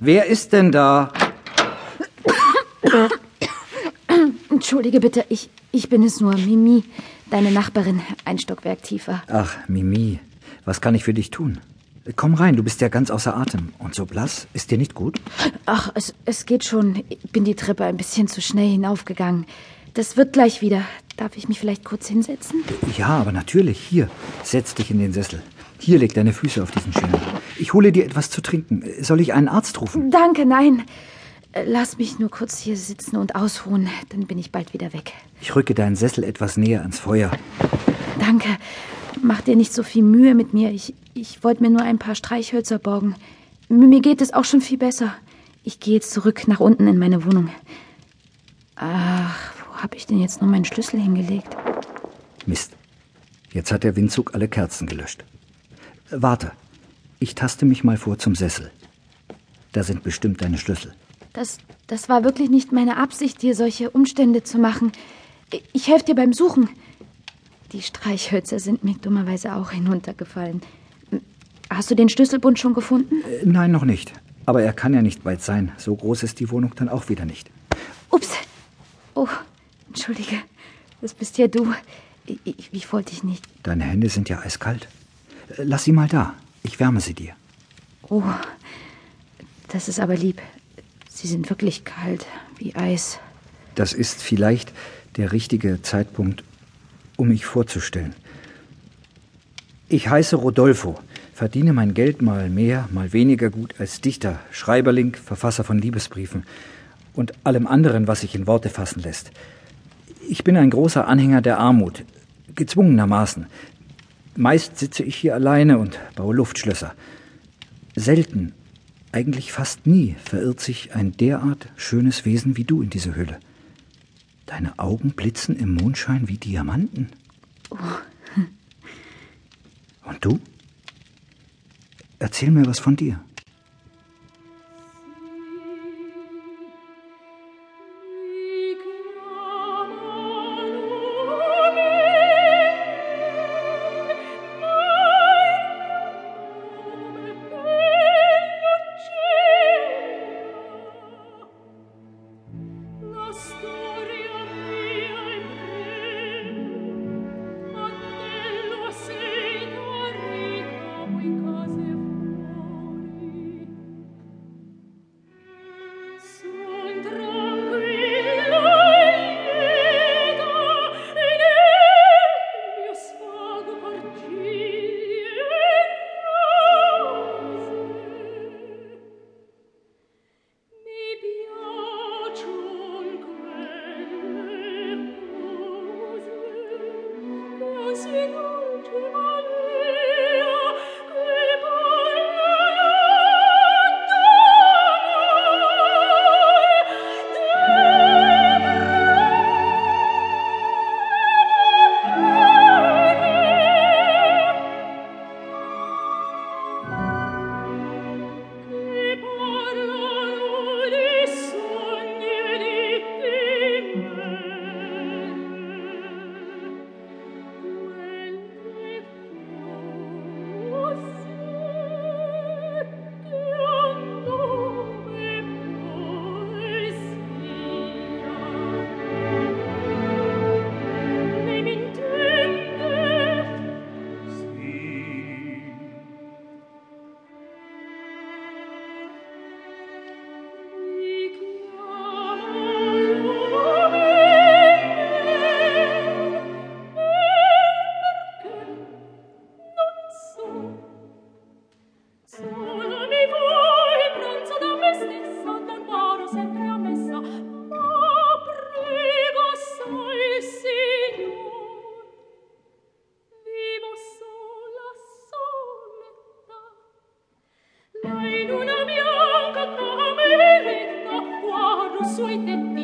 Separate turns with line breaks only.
Wer ist denn da?
Entschuldige bitte, ich, ich bin es nur, Mimi, deine Nachbarin, ein Stockwerk tiefer.
Ach, Mimi, was kann ich für dich tun? Komm rein, du bist ja ganz außer Atem. Und so blass, ist dir nicht gut?
Ach, es, es geht schon. Ich bin die Treppe ein bisschen zu schnell hinaufgegangen. Das wird gleich wieder. Darf ich mich vielleicht kurz hinsetzen?
Ja, aber natürlich. Hier, setz dich in den Sessel. Hier leg deine Füße auf diesen Schirm. Ich hole dir etwas zu trinken. Soll ich einen Arzt rufen?
Danke, nein. Lass mich nur kurz hier sitzen und ausruhen, dann bin ich bald wieder weg.
Ich rücke deinen Sessel etwas näher ans Feuer.
Danke. Mach dir nicht so viel Mühe mit mir. Ich, ich wollte mir nur ein paar Streichhölzer borgen. Mir geht es auch schon viel besser. Ich gehe jetzt zurück nach unten in meine Wohnung. Ach, wo habe ich denn jetzt noch meinen Schlüssel hingelegt?
Mist. Jetzt hat der Windzug alle Kerzen gelöscht. Warte. Ich taste mich mal vor zum Sessel. Da sind bestimmt deine Schlüssel.
Das, das war wirklich nicht meine Absicht, dir solche Umstände zu machen. Ich helfe dir beim Suchen. Die Streichhölzer sind mir dummerweise auch hinuntergefallen. Hast du den Schlüsselbund schon gefunden?
Äh, nein, noch nicht. Aber er kann ja nicht weit sein. So groß ist die Wohnung dann auch wieder nicht.
Ups. Oh, entschuldige. Das bist ja du. Ich, ich, wollte dich nicht.
Deine Hände sind ja eiskalt. Äh, lass sie mal da. Ich wärme sie dir.
Oh, das ist aber lieb. Sie sind wirklich kalt, wie Eis.
Das ist vielleicht der richtige Zeitpunkt, um mich vorzustellen. Ich heiße Rodolfo, verdiene mein Geld mal mehr, mal weniger gut als Dichter, Schreiberling, Verfasser von Liebesbriefen und allem anderen, was sich in Worte fassen lässt. Ich bin ein großer Anhänger der Armut, gezwungenermaßen. Meist sitze ich hier alleine und baue Luftschlösser. Selten eigentlich fast nie verirrt sich ein derart schönes Wesen wie du in diese Höhle. Deine Augen blitzen im Mondschein wie Diamanten. Oh. Und du? Erzähl mir was von dir.
Christi in ultima Oh.